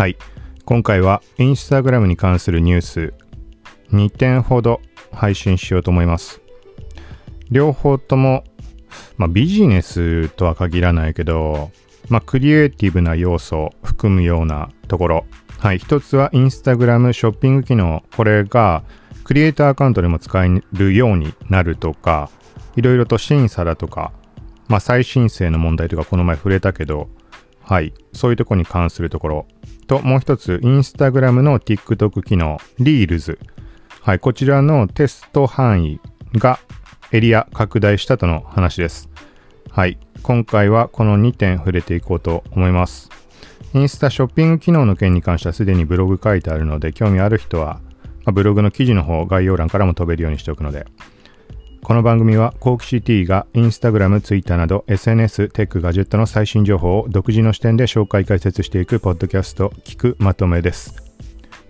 はい。今回はインスタグラムに関するニュース2点ほど配信しようと思います。両方とも、まあ、ビジネスとは限らないけど、まあ、クリエイティブな要素を含むようなところ。はい。一つはインスタグラムショッピング機能。これがクリエイターアカウントでも使えるようになるとか、いろいろと審査だとか、まあ、再申請の問題とかこの前触れたけど、はい。そういうとこに関するところ。と、もう一つ、インスタグラムの TikTok 機能、リールズ。はい。こちらのテスト範囲がエリア拡大したとの話です。はい。今回はこの2点触れていこうと思います。インスタショッピング機能の件に関してはすでにブログ書いてあるので、興味ある人は、まあ、ブログの記事の方、概要欄からも飛べるようにしておくので、この番組は、コークシティがインスタグラム、ツイッターなど SNS、テック、ガジェットの最新情報を独自の視点で紹介解説していくポッドキャスト、聴くまとめです。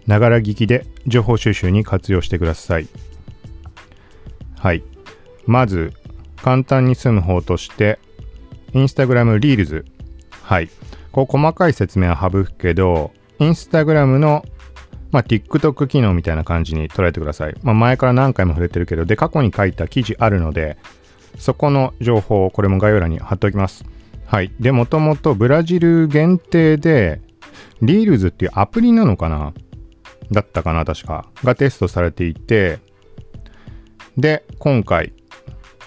ながら聞きで情報収集に活用してください。はい。まず、簡単に済む方として、インスタグラムリールズ。はい。こう細かい説明は省くけど、インスタグラムのまあ、TikTok 機能みたいな感じに捉えてください。まあ、前から何回も触れてるけど、で、過去に書いた記事あるので、そこの情報をこれも概要欄に貼っておきます。はい。で、もともとブラジル限定で、リールズっていうアプリなのかな？だったかな確か。がテストされていて、で、今回、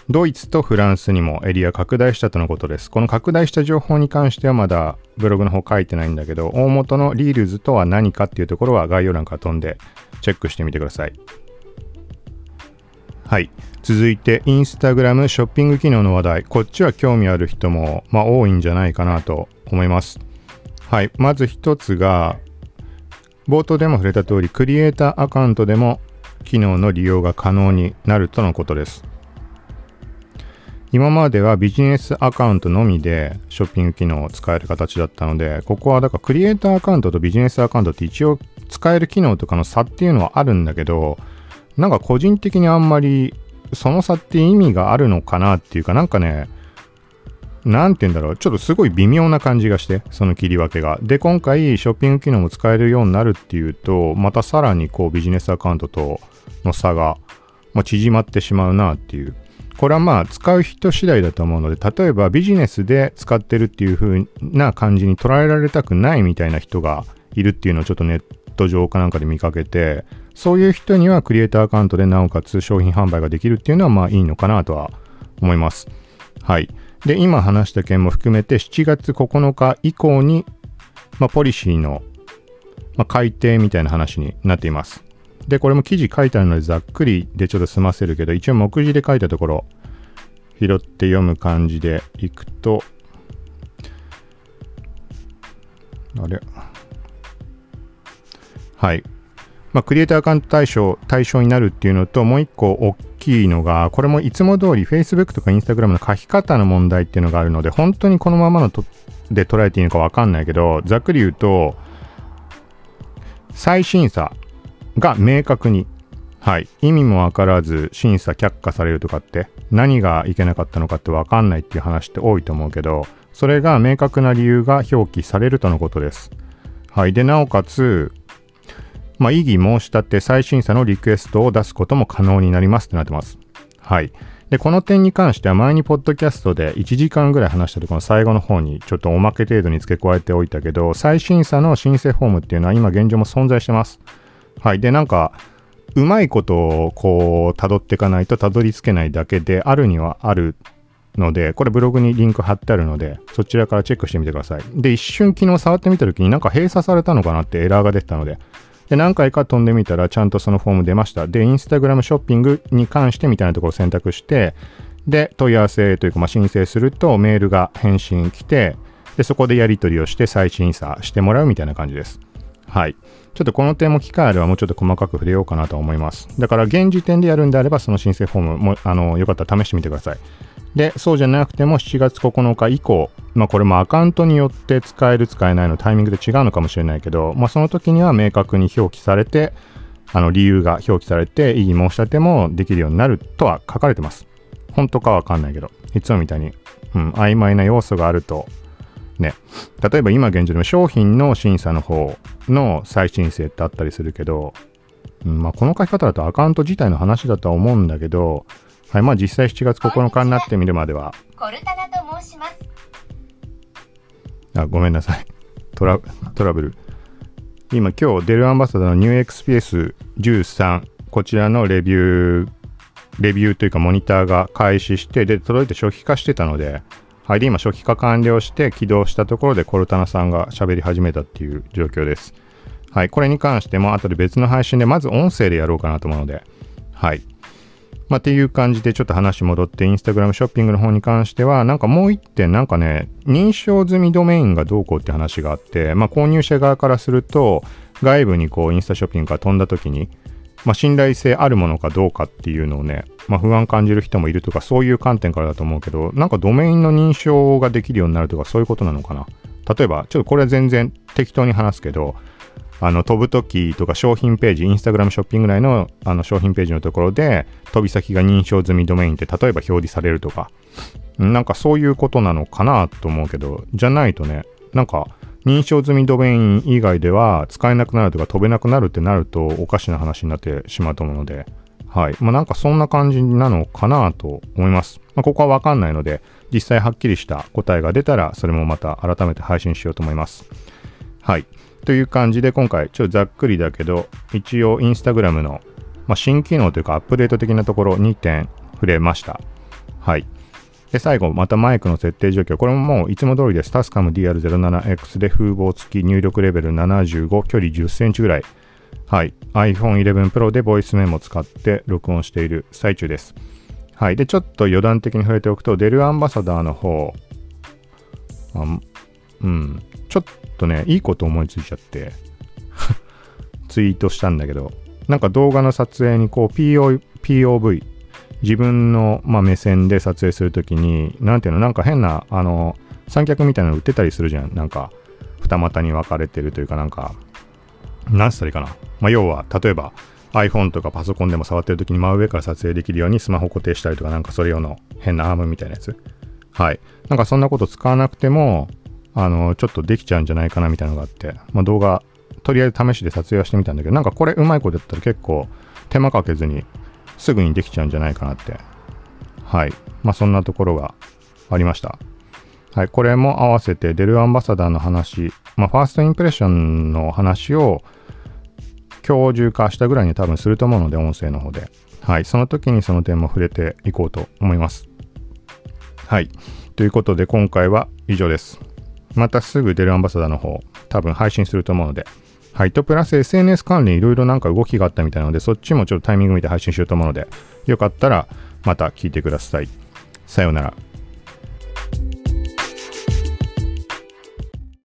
ドイツとフランスにもエリア拡大したとのことです。この拡大した情報に関してはまだブログの方書いてないんだけど、大元のリールズとは何かっていうところは概要欄から飛んでチェックしてみてください。はい。続いて、インスタグラムショッピング機能の話題。こっちは興味ある人も、まあ、多いんじゃないかなと思います。はい。まず一つが、冒頭でも触れた通り、クリエイターアカウントでも機能の利用が可能になるとのことです。今まではビジネスアカウントのみでショッピング機能を使える形だったので、ここはだからクリエイターアカウントとビジネスアカウントって一応使える機能とかの差っていうのはあるんだけど、なんか個人的にあんまりその差って意味があるのかなっていうかなんかね、なんて言うんだろう、ちょっとすごい微妙な感じがして、その切り分けが。で、今回、ショッピング機能も使えるようになるっていうと、またさらにこうビジネスアカウントとの差が、ま、縮まってしまうなっていうこれはまあ使う人次第だと思うので、例えばビジネスで使ってるっていう風な感じに捉えられたくないみたいな人がいるっていうのをちょっとネット上かなんかで見かけて、そういう人にはクリエイターアカウントでなおかつ商品販売ができるっていうのはまあいいのかなとは思います。はい。で、今話した件も含めて7月9日以降に、まあ、ポリシーの、まあ、改定みたいな話になっています。で、これも記事書いてあるのでざっくりでちょっと済ませるけど、一応目次で書いたところ、拾って読む感じでいくと、あれ？はい。まあ、クリエイターアカウント対象、対象になるっていうのと、もう一個大きいのが、これもいつも通り Facebook とか Instagram の書き方の問題っていうのがあるので、本当にこのままのとで捉えていいのかわかんないけど、ざっくり言うと、再審査が明確に、はい、意味もわからず審査却下されるとかって何がいけなかったのかってわかんないっていう話って多いと思うけど、それが明確な理由が表記されるとのことです。はい。で、なおかつ、まあ、異議申し立て再審査のリクエストを出すことも可能になりますってなってます。はい。で、この点に関しては前にポッドキャストで1時間ぐらい話したところの最後の方にちょっとおまけ程度に付け加えておいたけど、再審査の申請フォームっていうのは今現状も存在してます。はい。で、なんか、うまいことをこう、辿っていかないと辿り着けないだけで、あるにはあるので、これブログにリンク貼ってあるので、そちらからチェックしてみてください。で、一瞬昨日触ってみた時になんか閉鎖されたのかなってエラーが出てたので、で、何回か飛んでみたらちゃんとそのフォーム出ました。で、インスタグラムショッピングに関してみたいなところを選択して、で、問い合わせというか、まあ、申請するとメールが返信来て、で、そこでやり取りをして再審査してもらうみたいな感じです。はい。ちょっとこの点も機会あればもうちょっと細かく触れようかなと思います。だから現時点でやるんであればその申請フォームもあのよかったら試してみてください。で、そうじゃなくても7月9日以降、まあこれもアカウントによって使える使えないのタイミングで違うのかもしれないけど、まあその時には明確に表記されて、あの理由が表記されて異議申し立てもできるようになるとは書かれてます。本当かわかんないけど、いつもみたいに、うん、曖昧な要素があると、ね、例えば今現状でも商品の審査の方の再申請ってあったりするけど、うんまあ、この書き方だとアカウント自体の話だとは思うんだけど、はい、まあ実際7月9日になってみるまでは。コルタナと申します。あ、ごめんなさい。トラトラブル。今今日デルアンバサダーの NewXPS13 こちらのレビューレビューというかモニターが開始してで届いて初期化してたのではいで今初期化完了して起動したところでコルタナさんが喋り始めたっていう状況です。はい。これに関しても後で別の配信でまず音声でやろうかなと思うので。はい。まあ、っていう感じでちょっと話戻って、インスタグラムショッピングの方に関しては、なんかもう一点、なんかね、認証済みドメインがどうこうって話があって、まあ、購入者側からすると、外部にこう、インスタショッピングから飛んだ時に、まあ、信頼性あるものかどうかっていうのをね、まあ、不安感じる人もいるとか、そういう観点からだと思うけど、なんかドメインの認証ができるようになるとか、そういうことなのかな。例えば、ちょっとこれは全然適当に話すけど、あの飛ぶときとか商品ページ、インスタグラムショッピング内のあの商品ページのところで飛び先が認証済みドメインって例えば表示されるとか、なんかそういうことなのかなと思うけど、じゃないとね、なんか認証済みドメイン以外では使えなくなるとか飛べなくなるってなるとおかしな話になってしまうと思うので、はい。まあなんかそんな感じなのかなと思います。まあここはわかんないので、実際はっきりした答えが出たらそれもまた改めて配信しようと思います。はい。という感じで今回ちょっとざっくりだけど一応インスタグラムの、まあ、新機能というかアップデート的なところ2点触れました。はい。で、最後、またマイクの設定状況。これももういつも通りです。タスカム DR07X で風防付き入力レベル75、距離10センチぐらい。はい。iPhone 11 Pro でボイスメモ使って録音している最中です。はい。で、ちょっと余談的に触れておくと、デルアンバサダーの方、あうん、ちょっとね、いいこと思いついちゃって ツイートしたんだけど、なんか動画の撮影にこう PO POV、自分の、まあ、目線で撮影するときに、なんていうの、なんか変な、あの、三脚みたいなの売ってたりするじゃん。なんか、二股に分かれてるというかなんか、何したらいいかな。まあ、要は、例えば iPhone とかパソコンでも触ってるときに真上から撮影できるようにスマホ固定したりとか、なんかそれ用の変なアームみたいなやつ。はい。なんかそんなこと使わなくても、あの、ちょっとできちゃうんじゃないかなみたいなのがあって、まあ、動画、とりあえず試しで撮影はしてみたんだけど、なんかこれうまいことやったら結構手間かけずにすぐにできちゃうんじゃないかなって。はい。まあ、そんなところがありました。はい。これも合わせてデルアンバサダーの話、まあ、ファーストインプレッションの話を今日中化したぐらいに多分すると思うので、音声の方で。はい。その時にその点も触れていこうと思います。はい。ということで今回は以上です。またすぐデルアンバサダーの方、多分配信すると思うので、はい。と、プラス SNS 関連いろいろなんか動きがあったみたいなので、そっちもちょっとタイミング見て配信しようと思うので、よかったらまた聞いてください。さようなら。